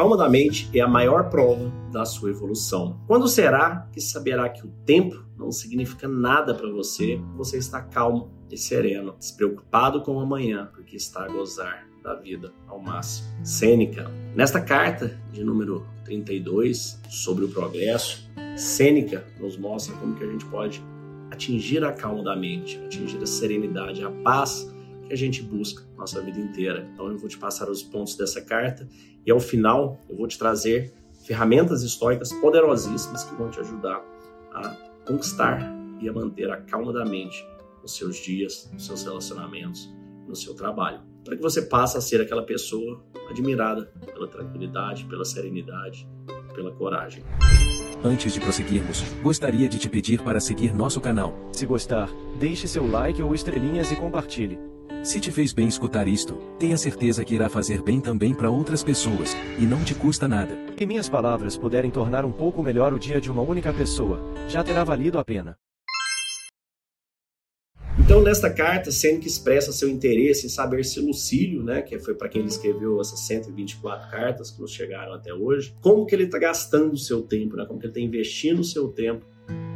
calma da mente é a maior prova da sua evolução. Quando será que saberá que o tempo não significa nada para você? Você está calmo e sereno, despreocupado com o amanhã, porque está a gozar da vida ao máximo. Sêneca. Nesta carta de número 32 sobre o progresso, Sêneca nos mostra como que a gente pode atingir a calma da mente, atingir a serenidade, a paz que a gente busca nossa vida inteira. Então eu vou te passar os pontos dessa carta e ao final eu vou te trazer ferramentas históricas poderosíssimas que vão te ajudar a conquistar e a manter a calma da mente nos seus dias, nos seus relacionamentos, no seu trabalho para que você passe a ser aquela pessoa admirada pela tranquilidade, pela serenidade, pela coragem. Antes de prosseguirmos, gostaria de te pedir para seguir nosso canal. Se gostar, deixe seu like ou estrelinhas e compartilhe. Se te fez bem escutar isto, tenha certeza que irá fazer bem também para outras pessoas, e não te custa nada. Se minhas palavras puderem tornar um pouco melhor o dia de uma única pessoa, já terá valido a pena. Então, nesta carta, Sêneca expressa seu interesse em saber se Lucílio, né, que foi para quem ele escreveu essas 124 cartas que nos chegaram até hoje, como que ele está gastando o seu tempo, né, como que ele está investindo o seu tempo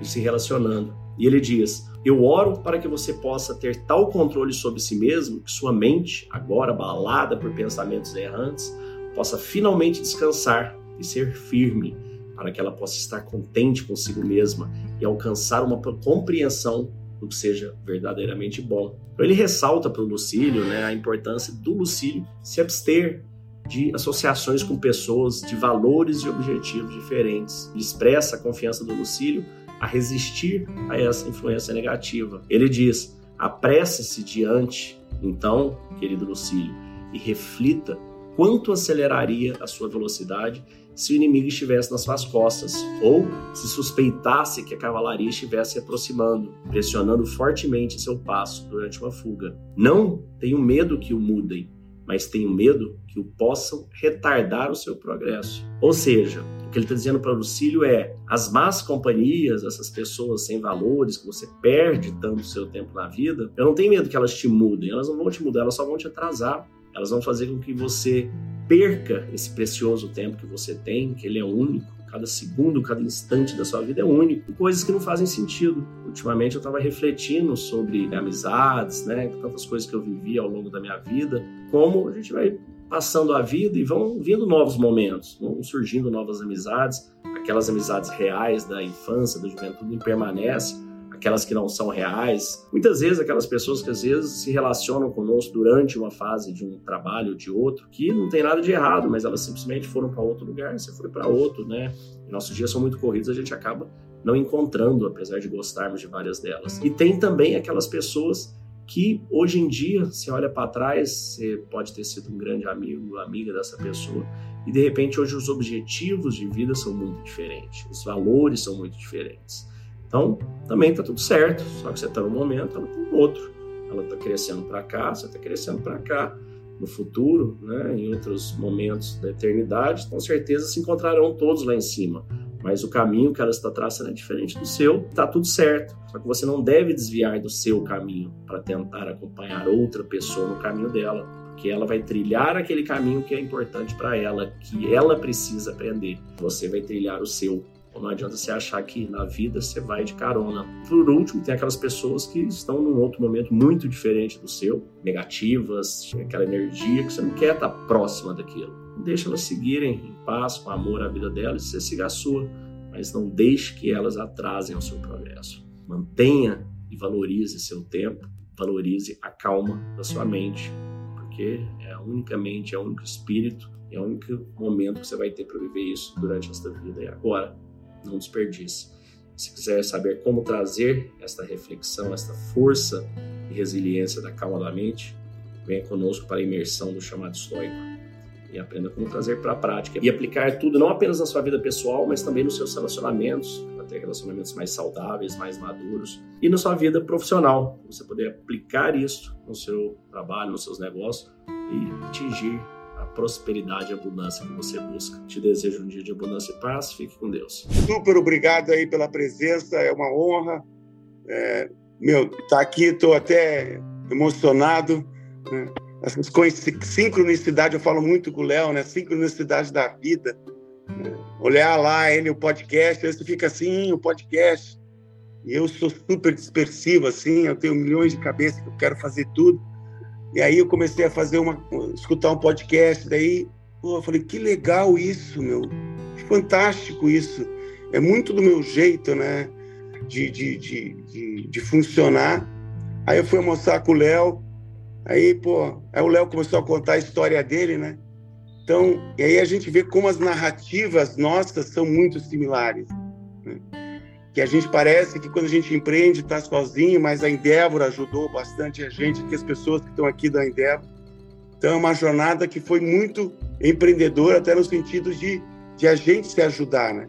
e se relacionando. E ele diz: Eu oro para que você possa ter tal controle sobre si mesmo que sua mente, agora abalada por pensamentos errantes, possa finalmente descansar e ser firme, para que ela possa estar contente consigo mesma e alcançar uma compreensão do que seja verdadeiramente bom. Então, ele ressalta para o Lucílio né, a importância do Lucílio se abster de associações com pessoas de valores e objetivos diferentes. Ele expressa a confiança do Lucílio a resistir a essa influência negativa. Ele diz: apresse-se diante, então, querido Lucílio, e reflita quanto aceleraria a sua velocidade se o inimigo estivesse nas suas costas, ou se suspeitasse que a cavalaria estivesse se aproximando, pressionando fortemente seu passo durante uma fuga. Não tenho medo que o mudem, mas tenho medo que o possam retardar o seu progresso. Ou seja, que ele está dizendo para Lucílio é: as más companhias, essas pessoas sem valores, que você perde tanto seu tempo na vida, eu não tenho medo que elas te mudem, elas não vão te mudar, elas só vão te atrasar. Elas vão fazer com que você perca esse precioso tempo que você tem, que ele é único. Cada segundo, cada instante da sua vida é único. Coisas que não fazem sentido. Ultimamente eu estava refletindo sobre amizades, né? Tantas coisas que eu vivi ao longo da minha vida. Como a gente vai passando a vida e vão vindo novos momentos, vão surgindo novas amizades. Aquelas amizades reais da infância, da juventude permanecem aquelas que não são reais. Muitas vezes aquelas pessoas que às vezes se relacionam conosco durante uma fase de um trabalho ou de outro, que não tem nada de errado, mas elas simplesmente foram para outro lugar, você foi para outro, né? Nossos dias são muito corridos, a gente acaba não encontrando, apesar de gostarmos de várias delas. E tem também aquelas pessoas que hoje em dia, se olha para trás, você pode ter sido um grande amigo, amiga dessa pessoa, e de repente hoje os objetivos de vida são muito diferentes, os valores são muito diferentes. Então, também está tudo certo, só que você está num momento, ela está no outro. Ela está crescendo para cá, você está crescendo para cá. No futuro, né, em outros momentos da eternidade, com certeza se encontrarão todos lá em cima. Mas o caminho que ela está traçando é diferente do seu, está tudo certo. Só que você não deve desviar do seu caminho para tentar acompanhar outra pessoa no caminho dela, porque ela vai trilhar aquele caminho que é importante para ela, que ela precisa aprender. Você vai trilhar o seu. Não adianta você achar que na vida você vai de carona. Por último, tem aquelas pessoas que estão num outro momento muito diferente do seu, negativas, aquela energia que você não quer estar próxima daquilo. Deixa elas seguirem em paz, com amor a vida delas você siga a sua, mas não deixe que elas atrasem o seu progresso. Mantenha e valorize seu tempo, valorize a calma da sua mente, porque é a única mente, é o único espírito, é o único momento que você vai ter para viver isso durante esta vida e agora não desperdice. Se quiser saber como trazer esta reflexão, esta força e resiliência da calma da mente, venha conosco para a imersão do chamado estoico e aprenda como trazer para a prática e aplicar tudo não apenas na sua vida pessoal, mas também nos seus relacionamentos, para ter relacionamentos mais saudáveis, mais maduros e na sua vida profissional, você poder aplicar isso no seu trabalho, nos seus negócios e atingir prosperidade e abundância que você busca. Te desejo um dia de abundância e paz. Fique com Deus. Super obrigado aí pela presença, é uma honra. É, meu, tá aqui, estou até emocionado. Né? Essas sincronicidade, eu falo muito com o Léo, né? Sincronicidade da vida. Né? Olhar lá ele, o podcast, aí você fica assim, o podcast. E eu sou super dispersivo, assim, eu tenho milhões de cabeças que eu quero fazer tudo. E aí eu comecei a fazer uma, escutar um podcast, daí, pô, eu falei, que legal isso, meu. Fantástico isso. É muito do meu jeito, né? De, de, de, de, de funcionar. Aí eu fui almoçar com o Léo, aí, pô, aí o Léo começou a contar a história dele, né? Então, e aí a gente vê como as narrativas nossas são muito similares. Né? Que a gente parece que quando a gente empreende está sozinho, mas a Endeavor ajudou bastante a gente, que as pessoas que estão aqui da Endeavor. Então é uma jornada que foi muito empreendedora, até no sentido de, de a gente se ajudar, né?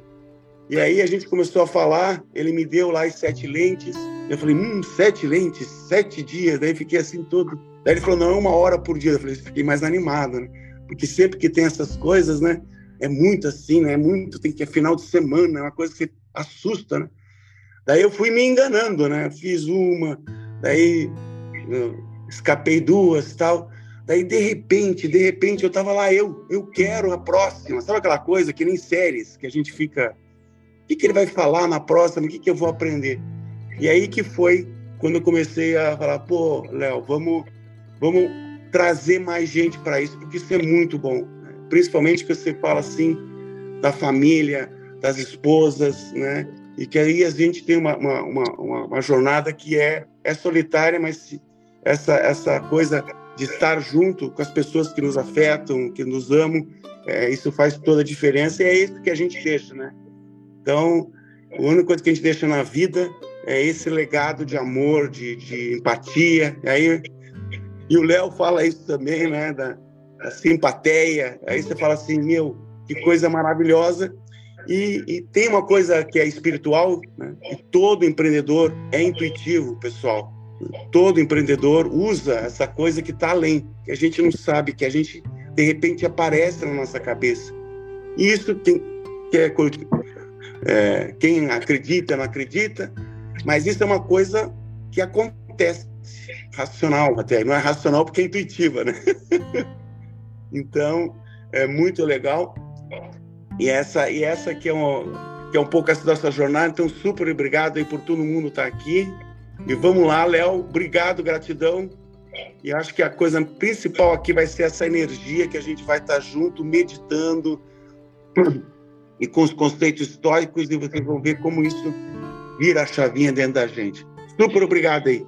E aí a gente começou a falar, ele me deu lá as sete lentes. Eu falei, hum, sete lentes, sete dias. Daí fiquei assim todo. Daí ele falou, não, é uma hora por dia. Eu falei, fiquei mais animado, né? Porque sempre que tem essas coisas, né? É muito assim, né? É muito, tem que é final de semana, é uma coisa que assusta, né? Daí eu fui me enganando, né? Fiz uma, daí escapei duas tal. Daí, de repente, de repente, eu tava lá, eu, eu quero a próxima. Sabe aquela coisa que nem séries, que a gente fica o que, que ele vai falar na próxima? O que, que eu vou aprender? E aí que foi quando eu comecei a falar, pô, Léo, vamos, vamos trazer mais gente para isso, porque isso é muito bom. Principalmente que você fala assim da família, das esposas, né? E que aí a gente tem uma, uma, uma, uma jornada que é, é solitária, mas essa, essa coisa de estar junto com as pessoas que nos afetam, que nos amam, é, isso faz toda a diferença e é isso que a gente deixa, né? Então, a única coisa que a gente deixa na vida é esse legado de amor, de, de empatia. E, aí, e o Léo fala isso também, né? Da, da simpatia. Aí você fala assim, meu, que coisa maravilhosa. E, e tem uma coisa que é espiritual, né? E todo empreendedor é intuitivo, pessoal. Todo empreendedor usa essa coisa que está além, que a gente não sabe, que a gente de repente aparece na nossa cabeça. E isso tem que é é, quem acredita, não acredita, mas isso é uma coisa que acontece, racional até. Não é racional porque é intuitiva, né? então, é muito legal. E essa, e essa que é, uma, que é um pouco essa nossa jornada. Então, super obrigado aí por todo mundo estar aqui. E vamos lá, Léo. Obrigado, gratidão. E acho que a coisa principal aqui vai ser essa energia que a gente vai estar junto, meditando, e com os conceitos históricos e vocês vão ver como isso vira a chavinha dentro da gente. Super obrigado aí.